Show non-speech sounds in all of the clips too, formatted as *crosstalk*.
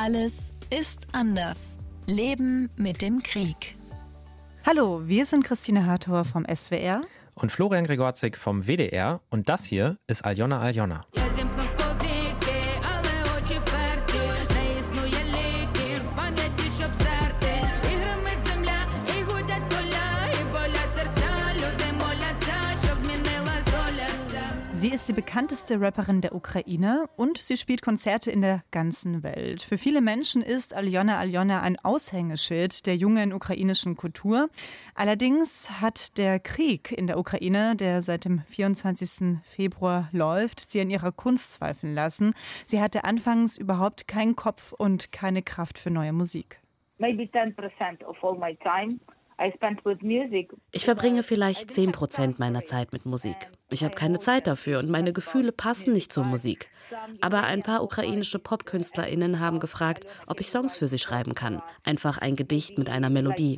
Alles ist anders. Leben mit dem Krieg. Hallo, wir sind Christine Hartor vom SWR und Florian Gregorzik vom WDR und das hier ist Aljona Aljona. Sie ist die bekannteste Rapperin der Ukraine und sie spielt Konzerte in der ganzen Welt. Für viele Menschen ist Aljona Aljona ein Aushängeschild der jungen ukrainischen Kultur. Allerdings hat der Krieg in der Ukraine, der seit dem 24. Februar läuft, sie an ihrer Kunst zweifeln lassen. Sie hatte anfangs überhaupt keinen Kopf und keine Kraft für neue Musik. Maybe 10% of all my time ich verbringe vielleicht 10 Prozent meiner Zeit mit Musik. Ich habe keine Zeit dafür und meine Gefühle passen nicht zur Musik. Aber ein paar ukrainische PopkünstlerInnen haben gefragt, ob ich Songs für sie schreiben kann. Einfach ein Gedicht mit einer Melodie.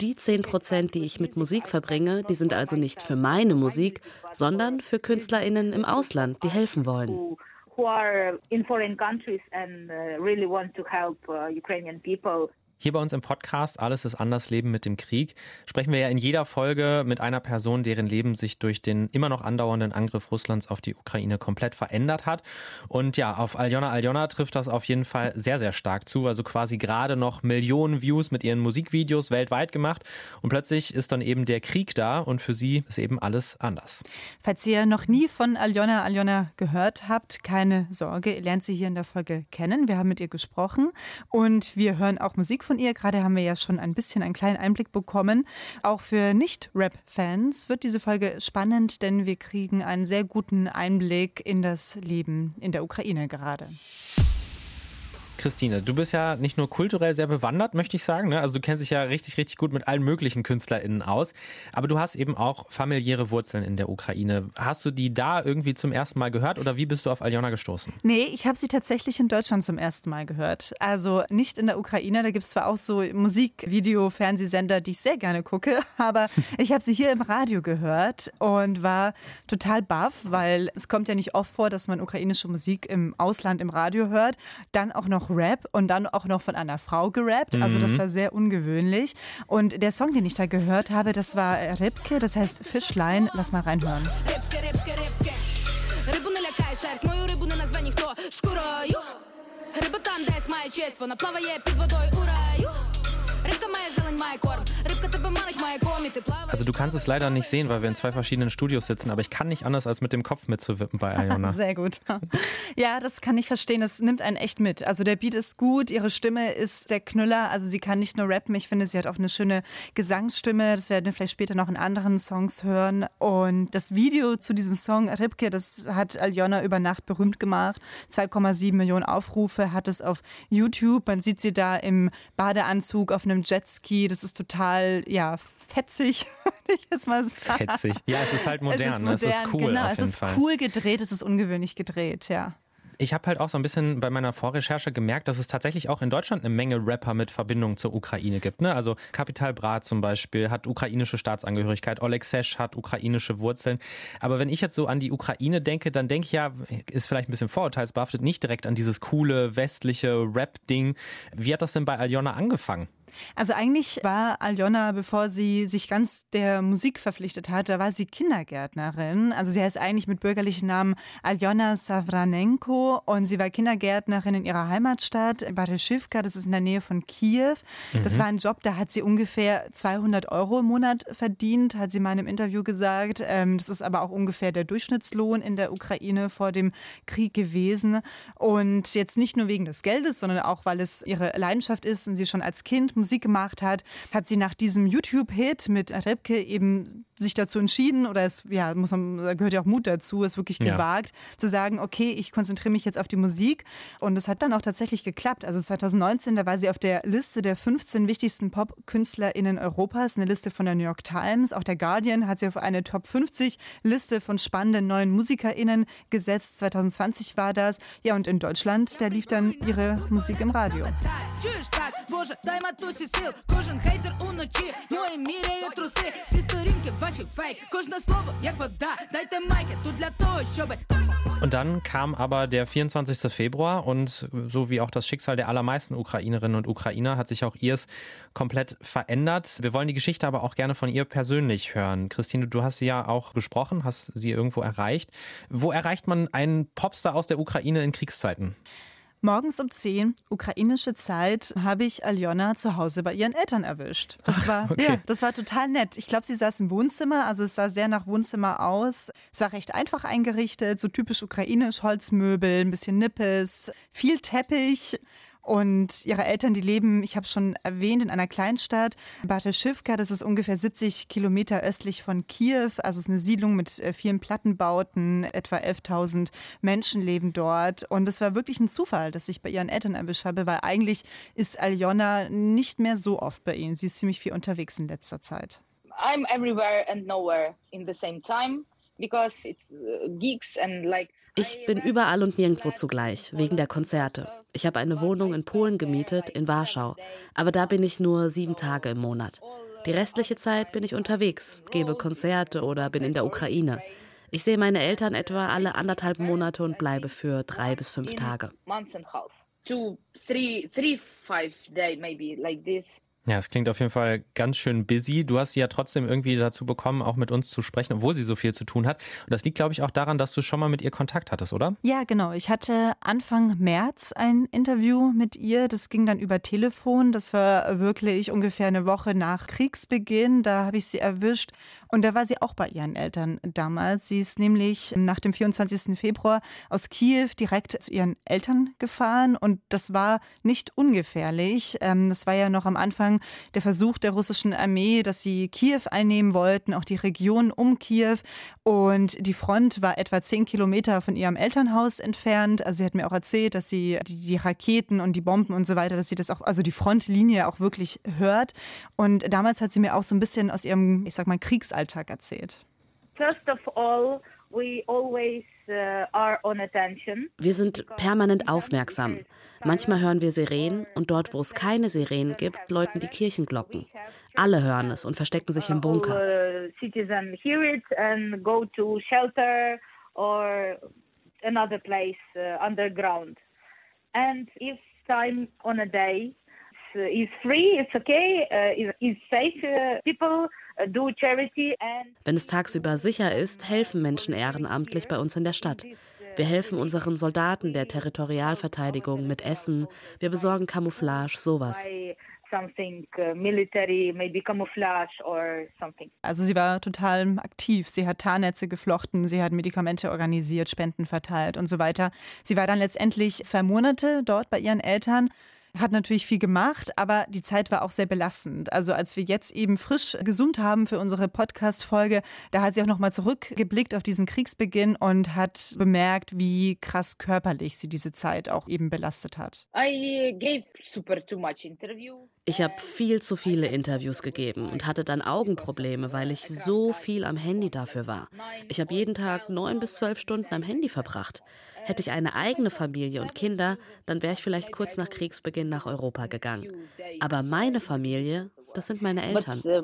Die 10 Prozent, die ich mit Musik verbringe, die sind also nicht für meine Musik, sondern für KünstlerInnen im Ausland, die helfen wollen who are in foreign countries and uh, really want to help uh, Ukrainian people. Hier bei uns im Podcast Alles ist anders Leben mit dem Krieg sprechen wir ja in jeder Folge mit einer Person, deren Leben sich durch den immer noch andauernden Angriff Russlands auf die Ukraine komplett verändert hat. Und ja, auf Aljona Aljona trifft das auf jeden Fall sehr, sehr stark zu. Also quasi gerade noch Millionen Views mit ihren Musikvideos weltweit gemacht. Und plötzlich ist dann eben der Krieg da und für sie ist eben alles anders. Falls ihr noch nie von Aljona Aljona gehört habt, keine Sorge, ihr lernt sie hier in der Folge kennen. Wir haben mit ihr gesprochen und wir hören auch Musik von ihr. Gerade haben wir ja schon ein bisschen einen kleinen Einblick bekommen. Auch für Nicht-Rap-Fans wird diese Folge spannend, denn wir kriegen einen sehr guten Einblick in das Leben in der Ukraine gerade. Christine, du bist ja nicht nur kulturell sehr bewandert, möchte ich sagen. Ne? Also du kennst dich ja richtig, richtig gut mit allen möglichen KünstlerInnen aus. Aber du hast eben auch familiäre Wurzeln in der Ukraine. Hast du die da irgendwie zum ersten Mal gehört oder wie bist du auf Aljona gestoßen? Nee, ich habe sie tatsächlich in Deutschland zum ersten Mal gehört. Also nicht in der Ukraine. Da gibt es zwar auch so Musik, Video, Fernsehsender, die ich sehr gerne gucke, *laughs* aber ich habe sie hier im Radio gehört und war total baff, weil es kommt ja nicht oft vor, dass man ukrainische Musik im Ausland im Radio hört. Dann auch noch Rap und dann auch noch von einer Frau gerappt. Also das mhm. war sehr ungewöhnlich. Und der Song, den ich da gehört habe, das war Ripke, das heißt Fischlein. Lass mal reinhören. Ripke, Ripke, Ripke. Рибу не лякай, шерсть, мою рибу не назве ніхто шкурою. Риба там десь має честь, вона плаває під водою у раю. Also du kannst es leider nicht sehen, weil wir in zwei verschiedenen Studios sitzen, aber ich kann nicht anders, als mit dem Kopf mitzuwippen bei Iona. *laughs* Sehr gut. Ja, das kann ich verstehen. Das nimmt einen echt mit. Also der Beat ist gut, ihre Stimme ist der Knüller. Also sie kann nicht nur rappen, ich finde, sie hat auch eine schöne Gesangsstimme. Das werden wir vielleicht später noch in anderen Songs hören. Und das Video zu diesem Song Ripke, das hat Aljona über Nacht berühmt gemacht. 2,7 Millionen Aufrufe hat es auf YouTube. Man sieht sie da im Badeanzug auf einem einem Jetski. Das ist total, ja, fetzig, *laughs* würde ich jetzt mal sagen. Fetzig. Ja, es ist halt modern. Es ist, modern, ne? es ist cool. Genau, es ist Fall. cool gedreht, es ist ungewöhnlich gedreht, ja ich habe halt auch so ein bisschen bei meiner Vorrecherche gemerkt, dass es tatsächlich auch in Deutschland eine Menge Rapper mit Verbindung zur Ukraine gibt. Ne? Also Kapital Bra zum Beispiel hat ukrainische Staatsangehörigkeit, Oleg Sesh hat ukrainische Wurzeln. Aber wenn ich jetzt so an die Ukraine denke, dann denke ich ja, ist vielleicht ein bisschen vorurteilsbehaftet, nicht direkt an dieses coole westliche Rap-Ding. Wie hat das denn bei Aljona angefangen? Also eigentlich war Aljona, bevor sie sich ganz der Musik verpflichtet hat, da war sie Kindergärtnerin. Also sie heißt eigentlich mit bürgerlichen Namen Aljona Savranenko und sie war Kindergärtnerin in ihrer Heimatstadt Baryshivka, das ist in der Nähe von Kiew. Das mhm. war ein Job, da hat sie ungefähr 200 Euro im Monat verdient, hat sie mal in einem Interview gesagt. Ähm, das ist aber auch ungefähr der Durchschnittslohn in der Ukraine vor dem Krieg gewesen. Und jetzt nicht nur wegen des Geldes, sondern auch, weil es ihre Leidenschaft ist und sie schon als Kind Musik gemacht hat, hat sie nach diesem YouTube-Hit mit Repke eben sich dazu entschieden, oder es ja, muss man, da gehört ja auch Mut dazu, es wirklich gewagt, ja. zu sagen, okay, ich konzentriere mich jetzt auf die Musik. Und es hat dann auch tatsächlich geklappt. Also 2019, da war sie auf der Liste der 15 wichtigsten Pop-KünstlerInnen Europas, eine Liste von der New York Times. Auch der Guardian hat sie auf eine Top 50 Liste von spannenden neuen MusikerInnen gesetzt. 2020 war das. Ja, und in Deutschland, da lief dann ihre Musik im Radio. Tschüss, дай матусі сил, кожен хейтер уночі, мої міряє труси, всі сторінки Und dann kam aber der 24. Februar und so wie auch das Schicksal der allermeisten Ukrainerinnen und Ukrainer hat sich auch ihrs komplett verändert. Wir wollen die Geschichte aber auch gerne von ihr persönlich hören. Christine, du hast sie ja auch gesprochen, hast sie irgendwo erreicht. Wo erreicht man einen Popstar aus der Ukraine in Kriegszeiten? Morgens um 10, ukrainische Zeit, habe ich Aljona zu Hause bei ihren Eltern erwischt. Das war, okay. ja, das war total nett. Ich glaube, sie saß im Wohnzimmer, also es sah sehr nach Wohnzimmer aus. Es war recht einfach eingerichtet, so typisch ukrainisch, Holzmöbel, ein bisschen Nippes, viel Teppich und ihre Eltern, die leben, ich habe schon erwähnt, in einer Kleinstadt, Bartelschiwka, das ist ungefähr 70 Kilometer östlich von Kiew. Also es ist eine Siedlung mit äh, vielen Plattenbauten, etwa 11.000 Menschen leben dort. Und es war wirklich ein Zufall, dass ich bei ihren Eltern erwischt habe, weil eigentlich ist Aljona nicht mehr so oft bei ihnen. Sie ist ziemlich viel unterwegs in letzter Zeit. I'm everywhere and nowhere in the same time. Uh, ich bin überall und nirgendwo zugleich, wegen der Konzerte. Ich habe eine Wohnung in Polen gemietet, in Warschau. Aber da bin ich nur sieben Tage im Monat. Die restliche Zeit bin ich unterwegs, gebe Konzerte oder bin in der Ukraine. Ich sehe meine Eltern etwa alle anderthalb Monate und bleibe für drei bis fünf Tage. Ja, es klingt auf jeden Fall ganz schön busy. Du hast sie ja trotzdem irgendwie dazu bekommen, auch mit uns zu sprechen, obwohl sie so viel zu tun hat. Und das liegt, glaube ich, auch daran, dass du schon mal mit ihr Kontakt hattest, oder? Ja, genau. Ich hatte Anfang März ein Interview mit ihr. Das ging dann über Telefon. Das war wirklich ungefähr eine Woche nach Kriegsbeginn. Da habe ich sie erwischt. Und da war sie auch bei ihren Eltern damals. Sie ist nämlich nach dem 24. Februar aus Kiew direkt zu ihren Eltern gefahren. Und das war nicht ungefährlich. Ähm, das war ja noch am Anfang Anfang der Versuch der russischen Armee, dass sie Kiew einnehmen wollten, auch die Region um Kiew. Und die Front war etwa zehn Kilometer von ihrem Elternhaus entfernt. Also sie hat mir auch erzählt, dass sie die, Raketen und die Bomben und so weiter, dass sie das auch, also die Frontlinie auch wirklich hört. Und damals hat sie mir auch so ein bisschen aus ihrem, ich sag mal, Kriegsalltag erzählt. First of all, wir sind permanent aufmerksam. Manchmal hören wir Sirenen und dort, wo es keine Sirenen gibt, läuten die Kirchenglocken. Alle hören es und verstecken sich im Bunker. another place uh, underground. And if time on a day is free, it's okay, uh, is safe, uh, people uh, wenn es tagsüber sicher ist, helfen Menschen ehrenamtlich bei uns in der Stadt. Wir helfen unseren Soldaten der Territorialverteidigung mit Essen. Wir besorgen Camouflage, sowas. Also sie war total aktiv. Sie hat Tarnnetze geflochten, sie hat Medikamente organisiert, Spenden verteilt und so weiter. Sie war dann letztendlich zwei Monate dort bei ihren Eltern hat natürlich viel gemacht, aber die Zeit war auch sehr belastend. Also als wir jetzt eben frisch gesummt haben für unsere Podcast-Folge, da hat sie auch nochmal zurückgeblickt auf diesen Kriegsbeginn und hat bemerkt, wie krass körperlich sie diese Zeit auch eben belastet hat. Ich habe viel zu viele Interviews gegeben und hatte dann Augenprobleme, weil ich so viel am Handy dafür war. Ich habe jeden Tag neun bis zwölf Stunden am Handy verbracht. Hätte ich eine eigene Familie und Kinder, dann wäre ich vielleicht kurz nach Kriegsbeginn nach Europa gegangen. Aber meine Familie, das sind meine Eltern. Uh,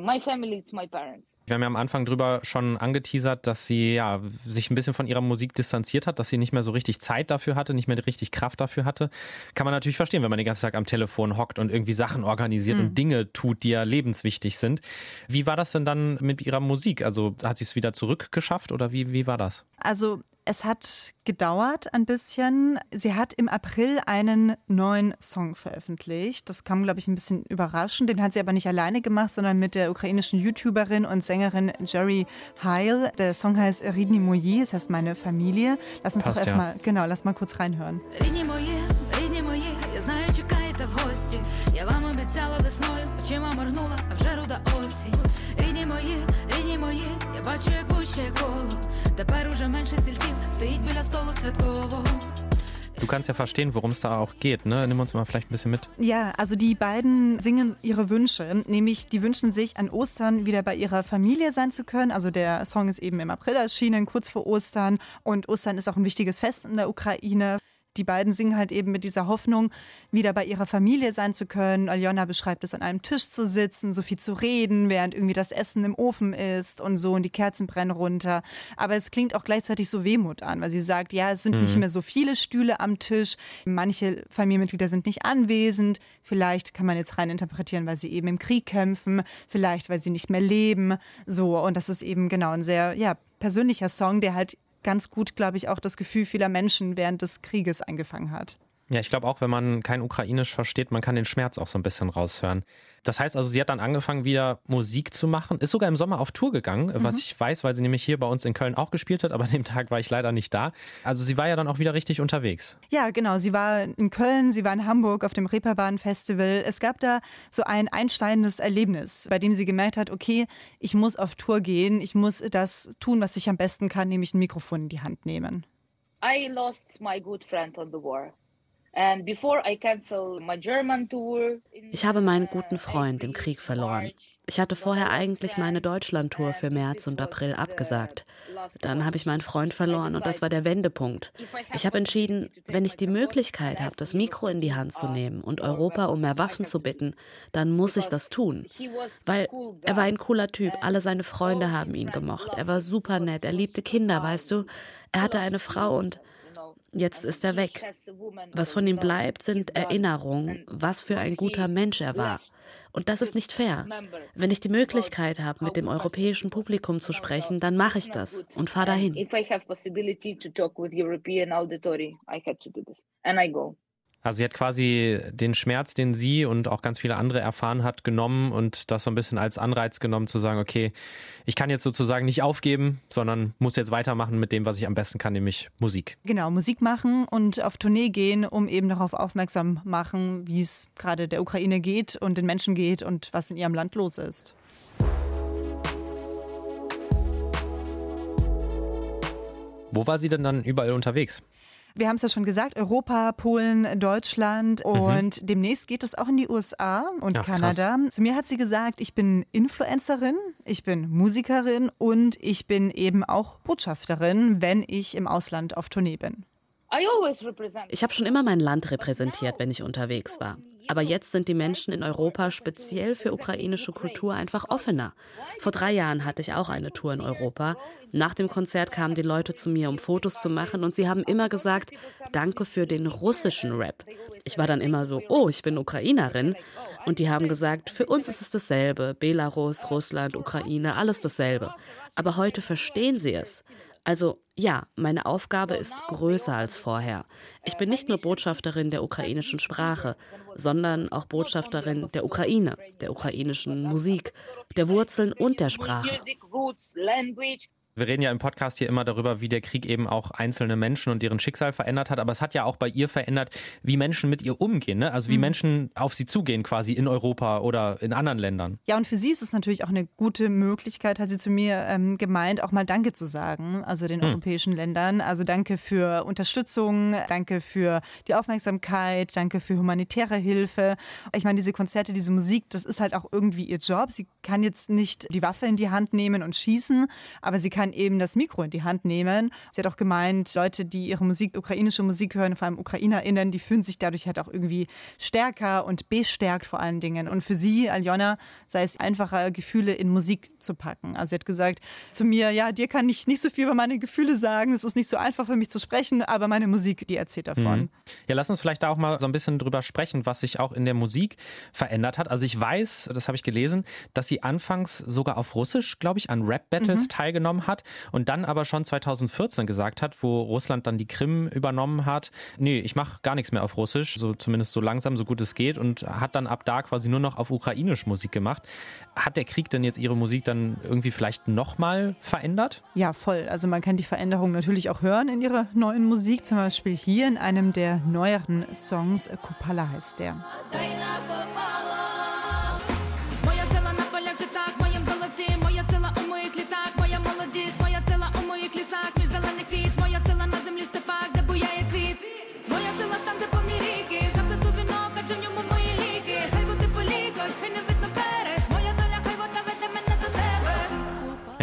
Wir haben ja am Anfang drüber schon angeteasert, dass sie ja, sich ein bisschen von ihrer Musik distanziert hat, dass sie nicht mehr so richtig Zeit dafür hatte, nicht mehr richtig Kraft dafür hatte. Kann man natürlich verstehen, wenn man den ganzen Tag am Telefon hockt und irgendwie Sachen organisiert mhm. und Dinge tut, die ja lebenswichtig sind. Wie war das denn dann mit ihrer Musik? Also hat sie es wieder zurückgeschafft oder wie, wie war das? Also es hat gedauert ein bisschen. Sie hat im April einen neuen Song veröffentlicht. Das kam, glaube ich, ein bisschen überraschend. Den hat sie aber nicht alleine gemacht, sondern mit der ukrainischen YouTuberin und Sängerin Jerry Heil. Der Song heißt Ridni Moje, das heißt meine Familie. Lass uns Passt, doch erstmal, ja. genau, lass mal kurz reinhören. Ridni Moje, Ridni Moje, я знаю, чекаєте в гості. Я вам обіцяла весною, очима моргнула, а вже руда осінь. Рідні мої, рідні мої, я бачу, як вуще коло. Тепер уже менше стільців стоїть біля столу святкового. Du kannst ja verstehen, worum es da auch geht, ne? Nimm uns mal vielleicht ein bisschen mit. Ja, also die beiden singen ihre Wünsche, nämlich die wünschen sich an Ostern wieder bei ihrer Familie sein zu können. Also der Song ist eben im April erschienen, kurz vor Ostern und Ostern ist auch ein wichtiges Fest in der Ukraine. die beiden singen halt eben mit dieser Hoffnung, wieder bei ihrer Familie sein zu können. Aljona beschreibt es, an einem Tisch zu sitzen, so viel zu reden, während irgendwie das Essen im Ofen ist und so und die Kerzen brennen runter. Aber es klingt auch gleichzeitig so Wehmut an, weil sie sagt, ja, es sind mhm. nicht mehr so viele Stühle am Tisch. Manche Familienmitglieder sind nicht anwesend. Vielleicht kann man jetzt rein interpretieren, weil sie eben im Krieg kämpfen. Vielleicht, weil sie nicht mehr leben. So. Und das ist eben genau ein sehr, ja, persönlicher Song, der halt ganz gut, glaube ich, auch das Gefühl vieler Menschen während des Krieges eingefangen hat. Ja, ich glaube auch, wenn man kein Ukrainisch versteht, man kann den Schmerz auch so ein bisschen raushören. Das heißt also, sie hat dann angefangen, wieder Musik zu machen, ist sogar im Sommer auf Tour gegangen, mhm. was ich weiß, weil sie nämlich hier bei uns in Köln auch gespielt hat, aber an dem Tag war ich leider nicht da. Also sie war ja dann auch wieder richtig unterwegs. Ja, genau. Sie war in Köln, sie war in Hamburg auf dem Reeperbahn Festival. Es gab da so ein einsteigendes Erlebnis, bei dem sie gemerkt hat, okay, ich muss auf Tour gehen, ich muss das tun, was ich am besten kann, nämlich ein Mikrofon in die Hand nehmen. I lost my good friend on the war. Ich habe meinen guten Freund im Krieg verloren. Ich hatte vorher eigentlich meine Deutschlandtour für März und April abgesagt. Dann habe ich meinen Freund verloren und das war der Wendepunkt. Ich habe entschieden, wenn ich die Möglichkeit habe, das Mikro in die Hand zu nehmen und Europa um mehr Waffen zu bitten, dann muss ich das tun. Weil er war ein cooler Typ, alle seine Freunde haben ihn gemocht. Er war super nett, er liebte Kinder, weißt du. Er hatte eine Frau und Jetzt ist er weg. Was von ihm bleibt, sind Erinnerungen, was für ein guter Mensch er war. Und das ist nicht fair. Wenn ich die Möglichkeit habe, mit dem europäischen Publikum zu sprechen, dann mache ich das und fahre dahin. Also sie hat quasi den Schmerz, den sie und auch ganz viele andere erfahren hat, genommen und das so ein bisschen als Anreiz genommen zu sagen, okay, ich kann jetzt sozusagen nicht aufgeben, sondern muss jetzt weitermachen mit dem, was ich am besten kann, nämlich Musik. Genau, Musik machen und auf Tournee gehen, um eben darauf aufmerksam machen, wie es gerade der Ukraine geht und den Menschen geht und was in ihrem Land los ist. Wo war sie denn dann überall unterwegs? Wir haben es ja schon gesagt, Europa, Polen, Deutschland mhm. und mhm. demnächst geht es auch in die USA und Ach, Kanada. Krass. Zu mir hat sie gesagt, ich bin Influencerin, ich bin Musikerin und ich bin eben auch Botschafterin, wenn ich im Ausland auf Tournee bin. Ich habe schon immer mein Land repräsentiert, wenn ich unterwegs war. Aber jetzt sind die Menschen in Europa speziell für ukrainische Kultur einfach offener. Vor drei Jahren hatte ich auch eine Tour in Europa. Nach dem Konzert kamen die Leute zu mir, um Fotos zu machen, und sie haben immer gesagt, danke für den russischen Rap. Ich war dann immer so, oh, ich bin Ukrainerin. Und die haben gesagt, für uns ist es dasselbe. Belarus, Russland, Ukraine, alles dasselbe. Aber heute verstehen sie es. Also ja, meine Aufgabe ist größer als vorher. Ich bin nicht nur Botschafterin der ukrainischen Sprache, sondern auch Botschafterin der Ukraine, der ukrainischen Musik, der Wurzeln und der Sprache. Wir reden ja im Podcast hier immer darüber, wie der Krieg eben auch einzelne Menschen und deren Schicksal verändert hat. Aber es hat ja auch bei ihr verändert, wie Menschen mit ihr umgehen. Ne? Also wie mhm. Menschen auf sie zugehen, quasi in Europa oder in anderen Ländern. Ja, und für sie ist es natürlich auch eine gute Möglichkeit, hat sie zu mir ähm, gemeint, auch mal Danke zu sagen, also den mhm. europäischen Ländern. Also danke für Unterstützung, danke für die Aufmerksamkeit, danke für humanitäre Hilfe. Ich meine, diese Konzerte, diese Musik, das ist halt auch irgendwie ihr Job. Sie kann jetzt nicht die Waffe in die Hand nehmen und schießen, aber sie kann dann eben das Mikro in die Hand nehmen. Sie hat auch gemeint, Leute, die ihre Musik, ukrainische Musik hören, vor allem UkrainerInnen, die fühlen sich dadurch halt auch irgendwie stärker und bestärkt vor allen Dingen. Und für sie, Aljona, sei es einfacher, Gefühle in Musik zu packen. Also sie hat gesagt zu mir, ja, dir kann ich nicht so viel über meine Gefühle sagen. Es ist nicht so einfach für mich zu sprechen, aber meine Musik, die erzählt davon. Mhm. Ja, lass uns vielleicht da auch mal so ein bisschen drüber sprechen, was sich auch in der Musik verändert hat. Also ich weiß, das habe ich gelesen, dass sie anfangs sogar auf Russisch, glaube ich, an Rap-Battles mhm. teilgenommen hat und dann aber schon 2014 gesagt hat, wo Russland dann die Krim übernommen hat, nee, ich mache gar nichts mehr auf Russisch, so zumindest so langsam, so gut es geht und hat dann ab da quasi nur noch auf ukrainisch Musik gemacht. Hat der Krieg denn jetzt ihre Musik dann irgendwie vielleicht nochmal verändert? Ja, voll. Also man kann die Veränderung natürlich auch hören in ihrer neuen Musik, zum Beispiel hier in einem der neueren Songs, Kupala heißt der.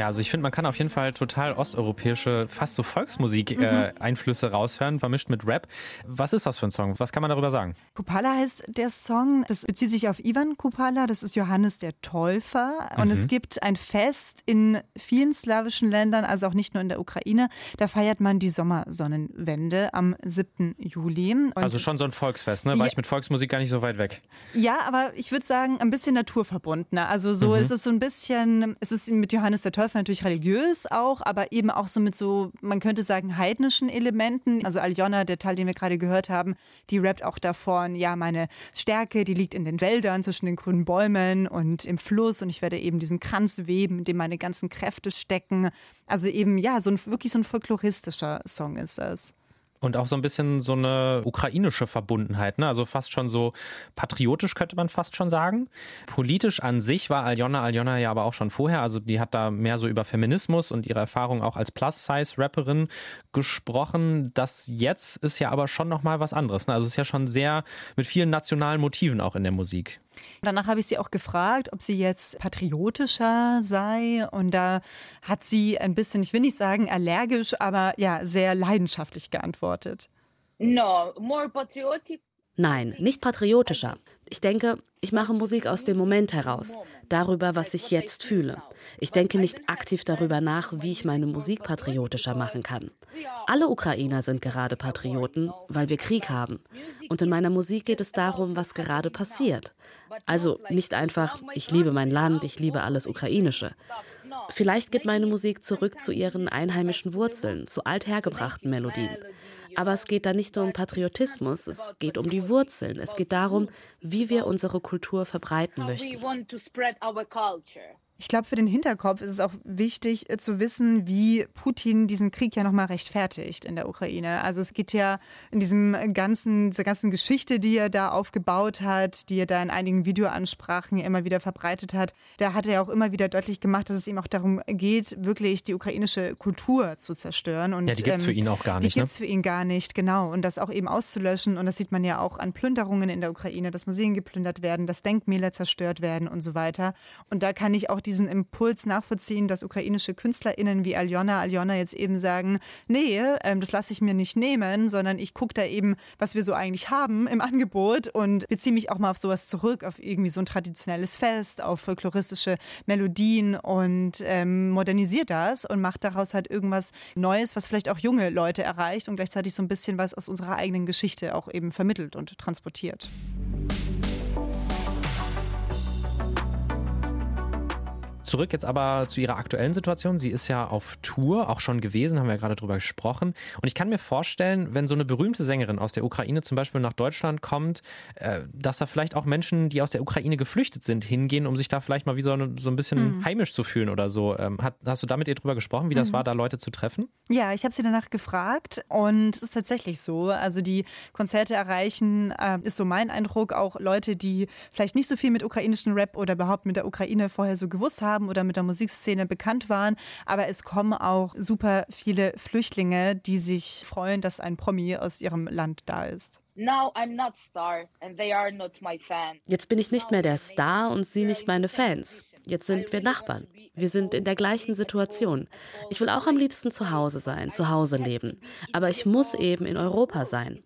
Also ich finde, man kann auf jeden Fall total osteuropäische, fast so Volksmusik-Einflüsse äh, mhm. raushören, vermischt mit Rap. Was ist das für ein Song? Was kann man darüber sagen? Kupala heißt der Song. Das bezieht sich auf Ivan Kupala. Das ist Johannes der Täufer. Und mhm. es gibt ein Fest in vielen slawischen Ländern, also auch nicht nur in der Ukraine. Da feiert man die Sommersonnenwende am 7. Juli. Und also schon so ein Volksfest, ne? War ja, ich mit Volksmusik gar nicht so weit weg. Ja, aber ich würde sagen, ein bisschen naturverbundener. Also so mhm. ist es so ein bisschen, es ist mit Johannes der Täufer natürlich religiös auch, aber eben auch so mit so, man könnte sagen, heidnischen Elementen. Also Aljona, der Teil, den wir gerade gehört haben, die rappt auch davon, ja, meine Stärke, die liegt in den Wäldern zwischen den grünen Bäumen und im Fluss und ich werde eben diesen Kranz weben, in dem meine ganzen Kräfte stecken. Also eben, ja, so ein, wirklich so ein folkloristischer Song ist das. Und auch so ein bisschen so eine ukrainische Verbundenheit, ne? Also fast schon so patriotisch könnte man fast schon sagen. Politisch an sich war Aljona Aljona ja aber auch schon vorher. Also die hat da mehr so über Feminismus und ihre Erfahrung auch als Plus-Size-Rapperin gesprochen. Das jetzt ist ja aber schon nochmal was anderes. Ne? Also es ist ja schon sehr mit vielen nationalen Motiven auch in der Musik. Danach habe ich sie auch gefragt, ob sie jetzt patriotischer sei. Und da hat sie ein bisschen, ich will nicht sagen allergisch, aber ja, sehr leidenschaftlich geantwortet. No, more patriotic. Nein, nicht patriotischer. Ich denke, ich mache Musik aus dem Moment heraus, darüber, was ich jetzt fühle. Ich denke nicht aktiv darüber nach, wie ich meine Musik patriotischer machen kann. Alle Ukrainer sind gerade Patrioten, weil wir Krieg haben. Und in meiner Musik geht es darum, was gerade passiert. Also nicht einfach, ich liebe mein Land, ich liebe alles Ukrainische. Vielleicht geht meine Musik zurück zu ihren einheimischen Wurzeln, zu althergebrachten Melodien. Aber es geht da nicht nur um Patriotismus, es geht um die Wurzeln. Es geht darum, wie wir unsere Kultur verbreiten möchten. Ich glaube, für den Hinterkopf ist es auch wichtig äh, zu wissen, wie Putin diesen Krieg ja nochmal rechtfertigt in der Ukraine. Also es geht ja in diesem ganzen, dieser ganzen Geschichte, die er da aufgebaut hat, die er da in einigen Videoansprachen immer wieder verbreitet hat, da hat er auch immer wieder deutlich gemacht, dass es ihm auch darum geht, wirklich die ukrainische Kultur zu zerstören. Und, ja, die gibt es ähm, für ihn auch gar nicht. Die gibt es ne? für ihn gar nicht, genau. Und das auch eben auszulöschen. Und das sieht man ja auch an Plünderungen in der Ukraine, dass Museen geplündert werden, dass Denkmäler zerstört werden und so weiter. Und da kann ich auch diesen Impuls nachvollziehen, dass ukrainische KünstlerInnen wie Aljona, Aljona jetzt eben sagen, nee, ähm, das lasse ich mir nicht nehmen, sondern ich gucke da eben, was wir so eigentlich haben im Angebot und beziehe mich auch mal auf sowas zurück, auf irgendwie so ein traditionelles Fest, auf folkloristische Melodien und ähm, modernisiert das und macht daraus halt irgendwas Neues, was vielleicht auch junge Leute erreicht und gleichzeitig so ein bisschen was aus unserer eigenen Geschichte auch eben vermittelt und transportiert. Zurück jetzt aber zu Ihrer aktuellen Situation. Sie ist ja auf Tour, auch schon gewesen, haben wir ja gerade drüber gesprochen. Und ich kann mir vorstellen, wenn so eine berühmte Sängerin aus der Ukraine zum Beispiel nach Deutschland kommt, äh, dass da vielleicht auch Menschen, die aus der Ukraine geflüchtet sind, hingehen, um sich da vielleicht mal wie so, so ein bisschen mhm. heimisch zu fühlen oder so. Ähm, hast du da mit ihr drüber gesprochen, wie das mhm. war, da Leute zu treffen? Ja, ich habe sie danach gefragt und es ist tatsächlich so. Also die Konzerte erreichen, äh, ist so mein Eindruck, auch Leute, die vielleicht nicht so viel mit ukrainischem Rap oder überhaupt mit der Ukraine vorher so gewusst haben haben oder mit der Musikszene bekannt waren. Aber es kommen auch super viele Flüchtlinge, die sich freuen, dass ein Promi aus ihrem Land da ist. Jetzt bin ich nicht mehr der Star und sie nicht meine Fans. Jetzt sind wir Nachbarn. Wir sind in der gleichen Situation. Ich will auch am liebsten zu Hause sein, zu Hause leben. Aber ich muss eben in Europa sein.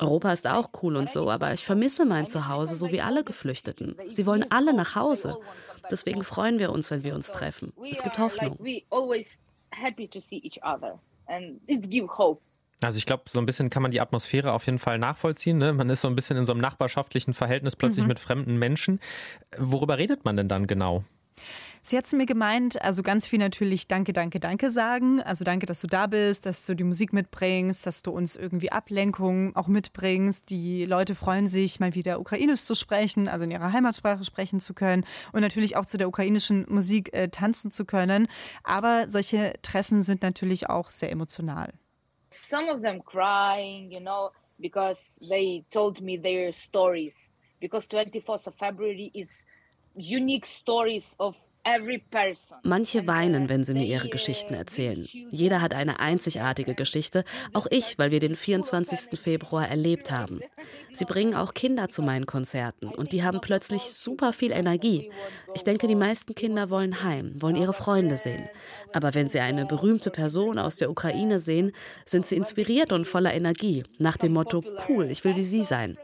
Europa ist auch cool und so, aber ich vermisse mein Zuhause, so wie alle Geflüchteten. Sie wollen alle nach Hause. Deswegen freuen wir uns, wenn wir uns treffen. Es gibt Hoffnung. Also ich glaube, so ein bisschen kann man die Atmosphäre auf jeden Fall nachvollziehen. Ne? Man ist so ein bisschen in so einem nachbarschaftlichen Verhältnis plötzlich mhm. mit fremden Menschen. Worüber redet man denn dann genau? Sie hat zu mir gemeint, also ganz viel natürlich Danke, Danke, Danke sagen. Also danke, dass du da bist, dass du die Musik mitbringst, dass du uns irgendwie Ablenkung auch mitbringst. Die Leute freuen sich, mal wieder Ukrainisch zu sprechen, also in ihrer Heimatsprache sprechen zu können und natürlich auch zu der ukrainischen Musik äh, tanzen zu können. Aber solche Treffen sind natürlich auch sehr emotional. Some of them crying, you know, because they told me their stories. Because 24th of February is unique stories of Manche weinen, wenn sie mir ihre Geschichten erzählen. Jeder hat eine einzigartige Geschichte, auch ich, weil wir den 24. Februar erlebt haben. *laughs* Sie bringen auch Kinder zu meinen Konzerten und die haben plötzlich super viel Energie. Ich denke, die meisten Kinder wollen heim, wollen ihre Freunde sehen. Aber wenn sie eine berühmte Person aus der Ukraine sehen, sind sie inspiriert und voller Energie, nach dem Motto, cool, ich will wie sie sein.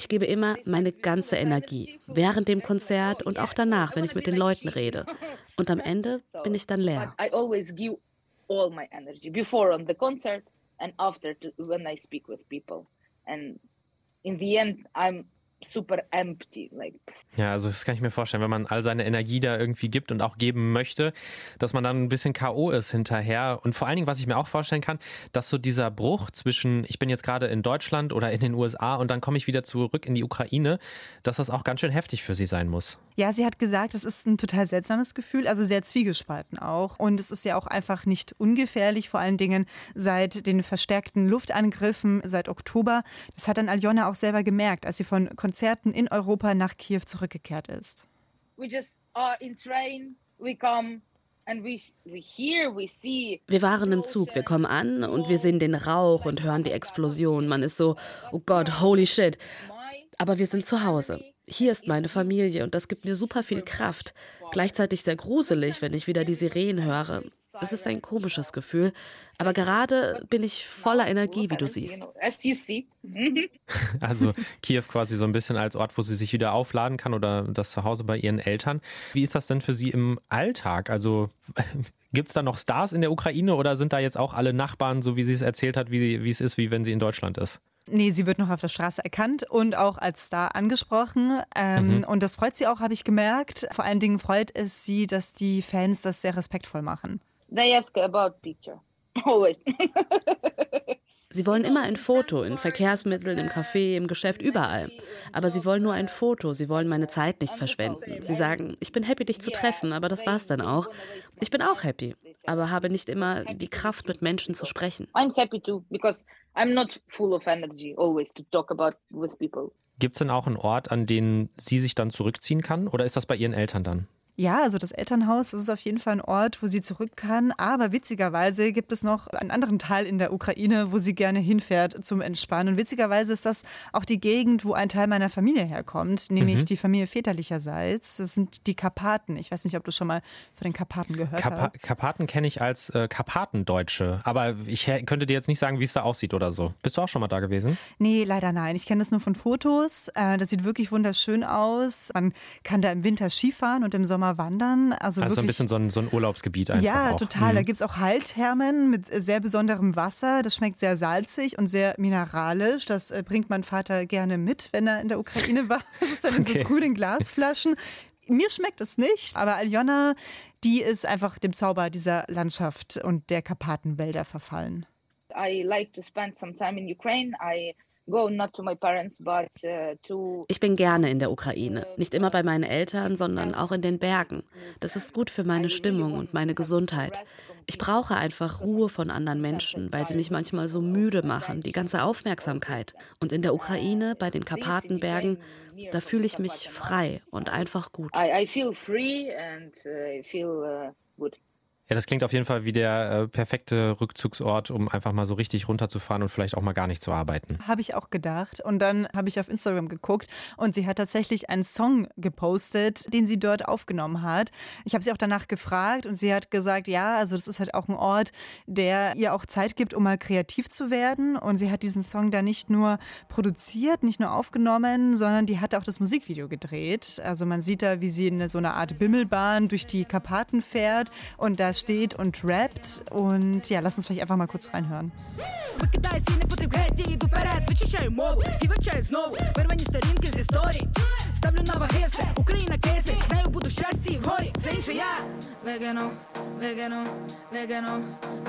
Ich gebe immer meine ganze Energie, während dem Konzert und auch danach, wenn ich mit den Leuten rede. Und am Ende bin ich dann leer. All my energy before on the concert and after to, when I speak with people. And in the end, I'm super empty. Like. Ja, also das kann ich mir vorstellen, wenn man all seine Energie da irgendwie gibt und auch geben möchte, dass man dann ein bisschen K.O. ist hinterher. Und vor allen Dingen, was ich mir auch vorstellen kann, dass so dieser Bruch zwischen, ich bin jetzt gerade in Deutschland oder in den USA und dann komme ich wieder zurück in die Ukraine, dass das auch ganz schön heftig für sie sein muss. Ja, sie hat gesagt, es ist ein total seltsames Gefühl, also sehr zwiegespalten auch. Und es ist ja auch einfach nicht ungefährlich, vor allen Dingen seit den verstärkten Luftangriffen seit Oktober. Das hat dann Aljona auch selber gemerkt, als sie von Konzerten in Europa nach Kiew zurückgekehrt ist. We just are in train, we come wir waren im Zug, wir kommen an und wir sehen den Rauch und hören die Explosion. Man ist so, oh Gott, holy shit. Aber wir sind zu Hause. Hier ist meine Familie und das gibt mir super viel Kraft. Gleichzeitig sehr gruselig, wenn ich wieder die Sirenen höre. Es ist ein komisches Gefühl, aber gerade bin ich voller Energie, wie du siehst. *laughs* Also Kiew quasi so ein bisschen als Ort, wo sie sich wieder aufladen kann oder das Zuhause bei ihren Eltern. Wie ist das denn für Sie im Alltag? Also *laughs* gibt es da noch Stars in der Ukraine oder sind da jetzt auch alle Nachbarn, so wie sie es erzählt hat, wie, wie es ist, wie wenn sie in Deutschland ist? Nee, sie wird noch auf der Straße erkannt und auch als Star angesprochen. Ähm, mhm. Und das freut sie auch, habe ich gemerkt. Vor allen Dingen freut es sie, dass die Fans das sehr respektvoll machen. They ask about picture. *laughs* Always. *laughs* Sie wollen immer ein Foto in Verkehrsmitteln, im Café, im Geschäft, überall. Aber sie wollen nur ein Foto, sie wollen meine Zeit nicht verschwenden. Sie sagen, ich bin happy, dich zu treffen, aber das war's dann auch. Ich bin auch happy, aber habe nicht immer die Kraft, mit Menschen zu sprechen. I'm happy too, because I'm not full of energy always to talk about with people. Gibt es denn auch einen Ort, an den sie sich dann zurückziehen kann? Oder ist das bei ihren Eltern dann? Ja, also das Elternhaus, das ist auf jeden Fall ein Ort, wo sie zurück kann. Aber witzigerweise gibt es noch einen anderen Teil in der Ukraine, wo sie gerne hinfährt zum Entspannen. Und witzigerweise ist das auch die Gegend, wo ein Teil meiner Familie herkommt, nämlich mhm. die Familie väterlicherseits. Das sind die Karpaten. Ich weiß nicht, ob du schon mal von den Karpaten gehört Kapa hast. Karpaten kenne ich als äh, Karpatendeutsche. Aber ich könnte dir jetzt nicht sagen, wie es da aussieht oder so. Bist du auch schon mal da gewesen? Nee, leider nein. Ich kenne das nur von Fotos. Äh, das sieht wirklich wunderschön aus. Man kann da im Winter Skifahren und im Sommer Sommer wandern. Also, also wirklich, ein bisschen so ein, so ein Urlaubsgebiet einfach. Ja, auch. total. Mhm. Da gibt es auch Heilthermen mit sehr besonderem Wasser. Das schmeckt sehr salzig und sehr mineralisch. Das äh, bringt mein Vater gerne mit, wenn er in der Ukraine war. *laughs* Das ist dann in okay. so grünen Glasflaschen. Mir schmeckt es nicht, aber Aljona, die ist einfach dem Zauber dieser Landschaft und der Karpatenwälder verfallen. I like to spend some time in Ukraine. I ich bin gerne in der Ukraine, nicht immer bei meinen Eltern, sondern auch in den Bergen. Das ist gut für meine Stimmung und meine Gesundheit. Ich brauche einfach Ruhe von anderen Menschen, weil sie mich manchmal so müde machen, die ganze Aufmerksamkeit. Und in der Ukraine, bei den Karpatenbergen, da fühle ich mich frei und einfach gut. I, feel free and uh, feel uh, good. Ja, das klingt auf jeden Fall wie der äh, perfekte Rückzugsort, um einfach mal so richtig runterzufahren und vielleicht auch mal gar nicht zu arbeiten. Habe ich auch gedacht. Und dann habe ich auf Instagram geguckt und sie hat tatsächlich einen Song gepostet, den sie dort aufgenommen hat. Ich habe sie auch danach gefragt und sie hat gesagt, ja, also das ist halt auch ein Ort, der ihr auch Zeit gibt, um mal kreativ zu werden. Und sie hat diesen Song da nicht nur produziert, nicht nur aufgenommen, sondern die hat auch das Musikvideo gedreht. Also man sieht da, wie sie in so einer Art Bimmelbahn durch die Karpaten fährt und da steht und rappt. Und ja, lass uns vielleicht einfach mal kurz reinhören. Викидаюсь і не потрібляють, іду вперед, вичищаю мову і вивчаю знову. Первані сторінки з історії. Ставлю на ваги все, Україна кейси, знаю, буду в щасті в горі. Все інше я вигину, вигину, вигину,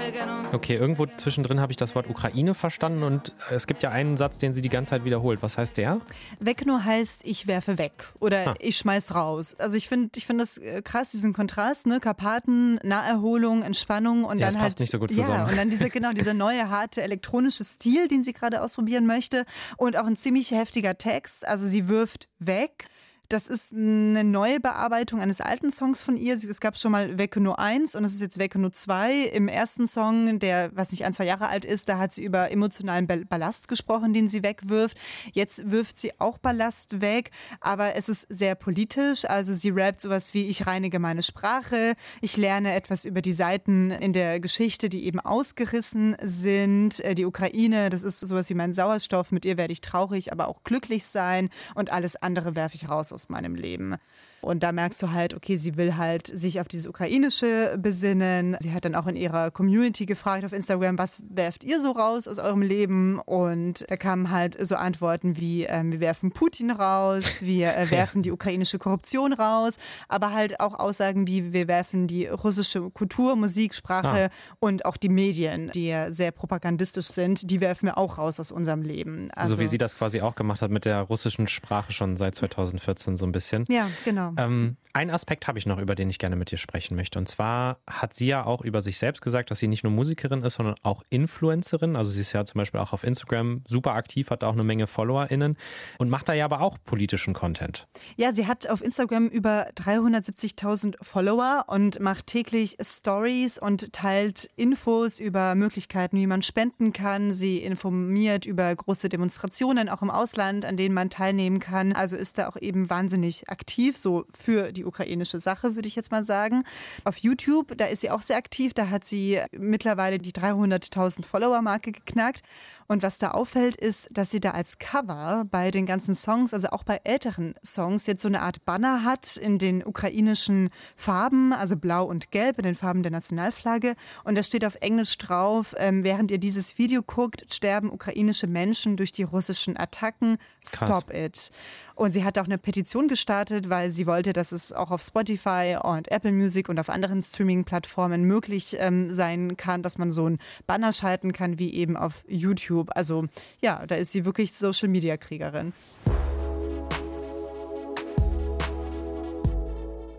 вигину. Okay, irgendwo zwischendrin habe ich das Wort Ukraine verstanden und es gibt ja einen Satz, den sie die ganze Zeit wiederholt. Was heißt der? Wegno heißt, ich werfe weg oder ah. ich schmeiß raus. Also ich finde ich find das äh, krass, diesen Kontrast, ne? Karpaten, Naherholung, Entspannung und ja, dann das halt. nicht so gut zusammen. Ja, und dann dieser, *laughs* genau, dieser neue, harte elektronische Stil, den sie gerade ausprobieren möchte und auch ein ziemlich heftiger Text. Also sie wirft weg. Das ist eine neue Bearbeitung eines alten Songs von ihr. Es gab schon mal Wecke nur 1 und es ist jetzt Wecke nur 2. Im ersten Song, der, was nicht ein, zwei Jahre alt ist, da hat sie über emotionalen Ballast gesprochen, den sie wegwirft. Jetzt wirft sie auch Ballast weg, aber es ist sehr politisch. Also sie rappt sowas wie, ich reinige meine Sprache, ich lerne etwas über die Seiten in der Geschichte, die eben ausgerissen sind. Äh, die Ukraine, das ist sowas wie mein Sauerstoff, mit ihr werde ich traurig, aber auch glücklich sein und alles andere werfe ich raus aus meinem Leben. Und da merkst du halt, okay, sie will halt sich auf dieses Ukrainische besinnen. Sie hat dann auch in ihrer Community gefragt auf Instagram, was werft ihr so raus aus eurem Leben? Und da kamen halt so Antworten wie, ähm, wir werfen Putin raus, wir äh, *laughs* werfen die ukrainische Korruption raus, aber halt auch Aussagen wie, wir werfen die russische Kultur, Musik, Sprache ah. und auch die Medien, die ja sehr propagandistisch sind, die werfen wir auch raus aus unserem Leben. Also, so wie sie das quasi auch gemacht hat mit der russischen Sprache schon seit 2014 so ein bisschen. Ja, genau. Ähm, einen Aspekt habe ich noch, über den ich gerne mit dir sprechen möchte. Und zwar hat sie ja auch über sich selbst gesagt, dass sie nicht nur Musikerin ist, sondern auch Influencerin. Also sie ist ja zum Beispiel auch auf Instagram super aktiv, hat auch eine Menge FollowerInnen und macht da ja aber auch politischen Content. Ja, sie hat auf Instagram über 370.000 Follower und macht täglich Stories und teilt Infos über Möglichkeiten, wie man spenden kann. Sie informiert über große Demonstrationen, auch im Ausland, an denen man teilnehmen kann. Also ist da auch eben wahnsinnig aktiv, so für die ukrainische Sache, würde ich jetzt mal sagen. Auf YouTube, da ist sie auch sehr aktiv. Da hat sie mittlerweile die 300.000 Follower-Marke geknackt. Und was da auffällt, ist, dass sie da als Cover bei den ganzen Songs, also auch bei älteren Songs, jetzt so eine Art Banner hat in den ukrainischen Farben, also blau und gelb, in den Farben der Nationalflagge. Und da steht auf Englisch drauf, ähm, während ihr dieses Video guckt, sterben ukrainische Menschen durch die russischen Attacken. Stop Krass. it. Und sie hat auch eine Petition gestartet, weil sie wollte, dass es auch auf Spotify und Apple Music und auf anderen Streaming-Plattformen möglich ähm, sein kann, dass man so ein Banner schalten kann, wie eben auf YouTube. Also ja, da ist sie wirklich Social-Media-Kriegerin.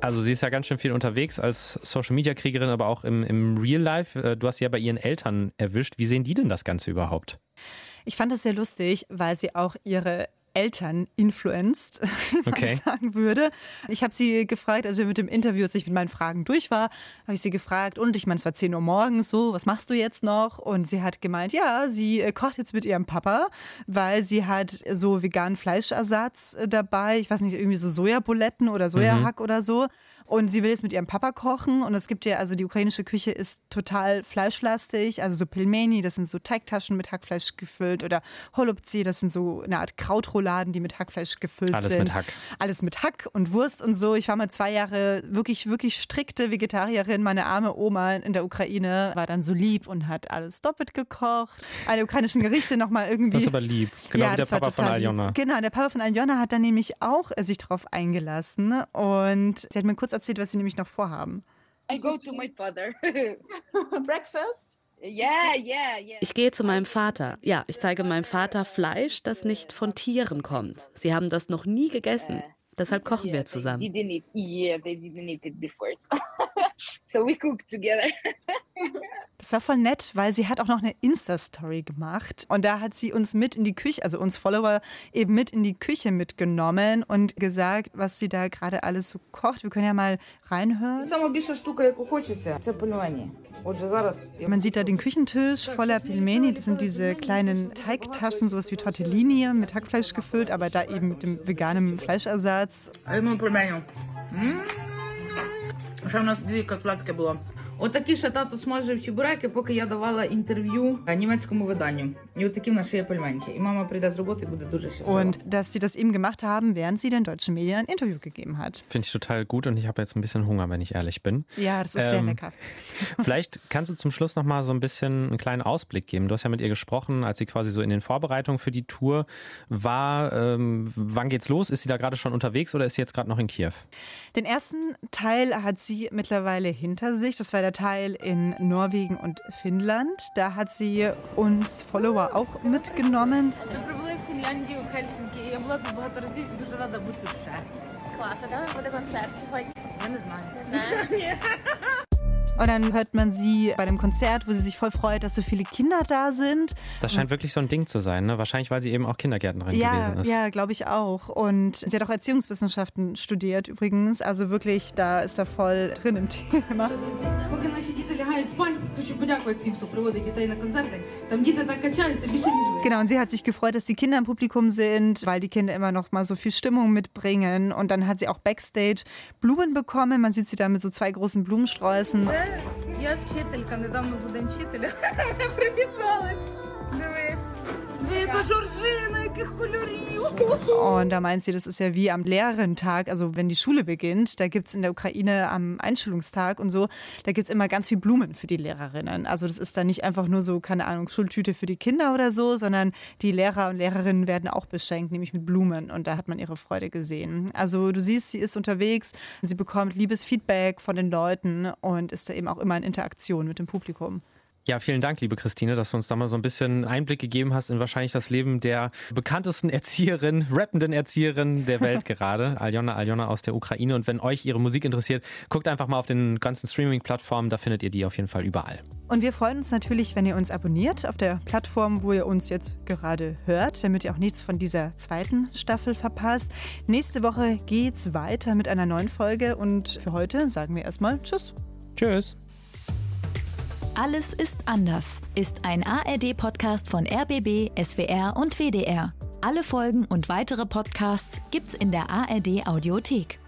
Also sie ist ja ganz schön viel unterwegs als Social-Media-Kriegerin, aber auch im, im Real Life. Äh, du hast sie ja bei ihren Eltern erwischt. Wie sehen die denn das Ganze überhaupt? Ich fand das sehr lustig, weil sie auch ihre Eltern influenced, *laughs* wie okay. man sagen würde. Ich habe sie gefragt, als wir mit dem Interview, als ich mit meinen Fragen durch war, habe ich sie gefragt, und ich meine, es war 10 Uhr morgens, so, was machst du jetzt noch? Und sie hat gemeint, ja, sie äh, kocht jetzt mit ihrem Papa, weil sie hat so veganen Fleischersatz äh, dabei, ich weiß nicht, irgendwie so Sojabuletten oder Sojahack mhm. oder so. Und sie will jetzt mit ihrem Papa kochen. Und es gibt ja, also die ukrainische Küche ist total fleischlastig. Also so Pilmeni, das sind so Teigtaschen mit Hackfleisch gefüllt. Oder Holubzi, das sind so eine Art Krautrouladen, die mit Hackfleisch gefüllt Alles sind. Alles mit Hack. Alles mit Hack und Wurst und so. Ich war mal zwei Jahre wirklich, wirklich strikte Vegetarierin. Meine arme Oma in der Ukraine war dann so lieb und hat alles doppelt gekocht. Alle ukrainischen Gerichte nochmal irgendwie. Das ist aber lieb. Genau ja, wie der Papa von Aljona. Lieb. Genau, der Papa von Aljona hat dann nämlich auch sich darauf eingelassen. Und sie hat mir kurz erzählt, erzählt, was sie nämlich noch vorhaben. I go to my father. *laughs* Breakfast? Yeah, yeah, yeah. Ich gehe zu meinem Vater. Ja, ich zeige meinem Vater Fleisch, das nicht von Tieren kommt. Sie haben das noch nie gegessen. Deshalb kochen wir zusammen. *laughs* *laughs* Das war voll nett, weil sie hat auch noch eine Insta-Story gemacht. Und da hat sie uns mit in die Küche, also uns Follower eben mit in die Küche mitgenommen und gesagt, was sie da gerade alles so kocht. Wir können ja mal reinhören. Man sieht da den Küchentisch voller Pilmeni. Das sind diese kleinen Teigtaschen, sowas wie Tortellini mit Hackfleisch gefüllt, aber da eben mit dem veganen Fleischersatz. Ще у нас дві котлетки було. Отакі ще тато смажив чебуреки, поки я давала інтерв'ю німецькому виданню. І отакі в нас ще є пельменьки. І мама прийде з роботи і буде дуже щаслива. Und dass sie das eben gemacht haben, während sie den deutschen Medien ein Interview gegeben hat. Finde ich total gut und ich habe jetzt ein bisschen Hunger, wenn ich ehrlich bin. Ja, das ist ähm, sehr lecker. *laughs* vielleicht kannst du zum Schluss noch mal so ein bisschen einen kleinen Ausblick geben. Du hast ja mit ihr gesprochen, als sie quasi so in den Vorbereitungen für die Tour war. Ähm, wann geht's los? Ist sie da gerade schon unterwegs oder ist sie jetzt gerade noch in Kiew? Den ersten Teil hat sie mittlerweile hinter sich. Das war der Teil in Norwegen und Finnland. Da hat sie uns Follower auch mitgenommen. Клас, а буде концерт сьогодні? Я не знаю. *laughs* Не знаю. *laughs* Und dann hört man sie bei dem Konzert, wo sie sich voll freut, dass so viele Kinder da sind. Das scheint wirklich so ein Ding zu sein, ne? Wahrscheinlich, weil sie eben auch Kindergärtnerin ja, gewesen ist. Ja, glaube ich auch. Und sie hat auch Erziehungswissenschaften studiert übrigens. Also wirklich, da ist er voll drin im *laughs* Thema. Genau, und sie hat sich gefreut, dass die Kinder im Publikum sind, weil die Kinder immer noch mal so viel Stimmung mitbringen. Und dann hat sie auch Backstage Blumen bekommen. Man sieht sie da mit so zwei großen Blumensträußen. Я вчителька, недавно буде вчителя. *laughs* Мене прибігали. Und da meint sie, das ist ja wie am Lehrerentag, also wenn die Schule beginnt, da gibt es in der Ukraine am Einschulungstag und so, da gibt es immer ganz viel Blumen für die Lehrerinnen. Also das ist dann nicht einfach nur so, keine Ahnung, Schultüte für die Kinder oder so, sondern die Lehrer und Lehrerinnen werden auch beschenkt, nämlich mit Blumen. Und da hat man ihre Freude gesehen. Also du siehst, sie ist unterwegs, sie bekommt liebes Feedback von den Leuten und ist da eben auch immer in Interaktion mit dem Publikum. Ja, vielen Dank, liebe Christine, dass du uns da mal so ein bisschen Einblick gegeben hast in wahrscheinlich das Leben der bekanntesten Erzieherin, rappenden Erzieherin der Welt *laughs* gerade, Aljona Aljona aus der Ukraine. Und wenn euch ihre Musik interessiert, guckt einfach mal auf den ganzen Streaming-Plattformen, da findet ihr die auf jeden Fall überall. Und wir freuen uns natürlich, wenn ihr uns abonniert auf der Plattform, wo ihr uns jetzt gerade hört, damit ihr auch nichts von dieser zweiten Staffel verpasst. Nächste Woche geht's weiter mit einer neuen Folge und für heute sagen wir erstmal Tschüss. Tschüss. Alles ist anders ist ein ARD-Podcast von RBB, SWR und WDR. Alle Folgen und weitere Podcasts gibt's in der ARD Audiothek.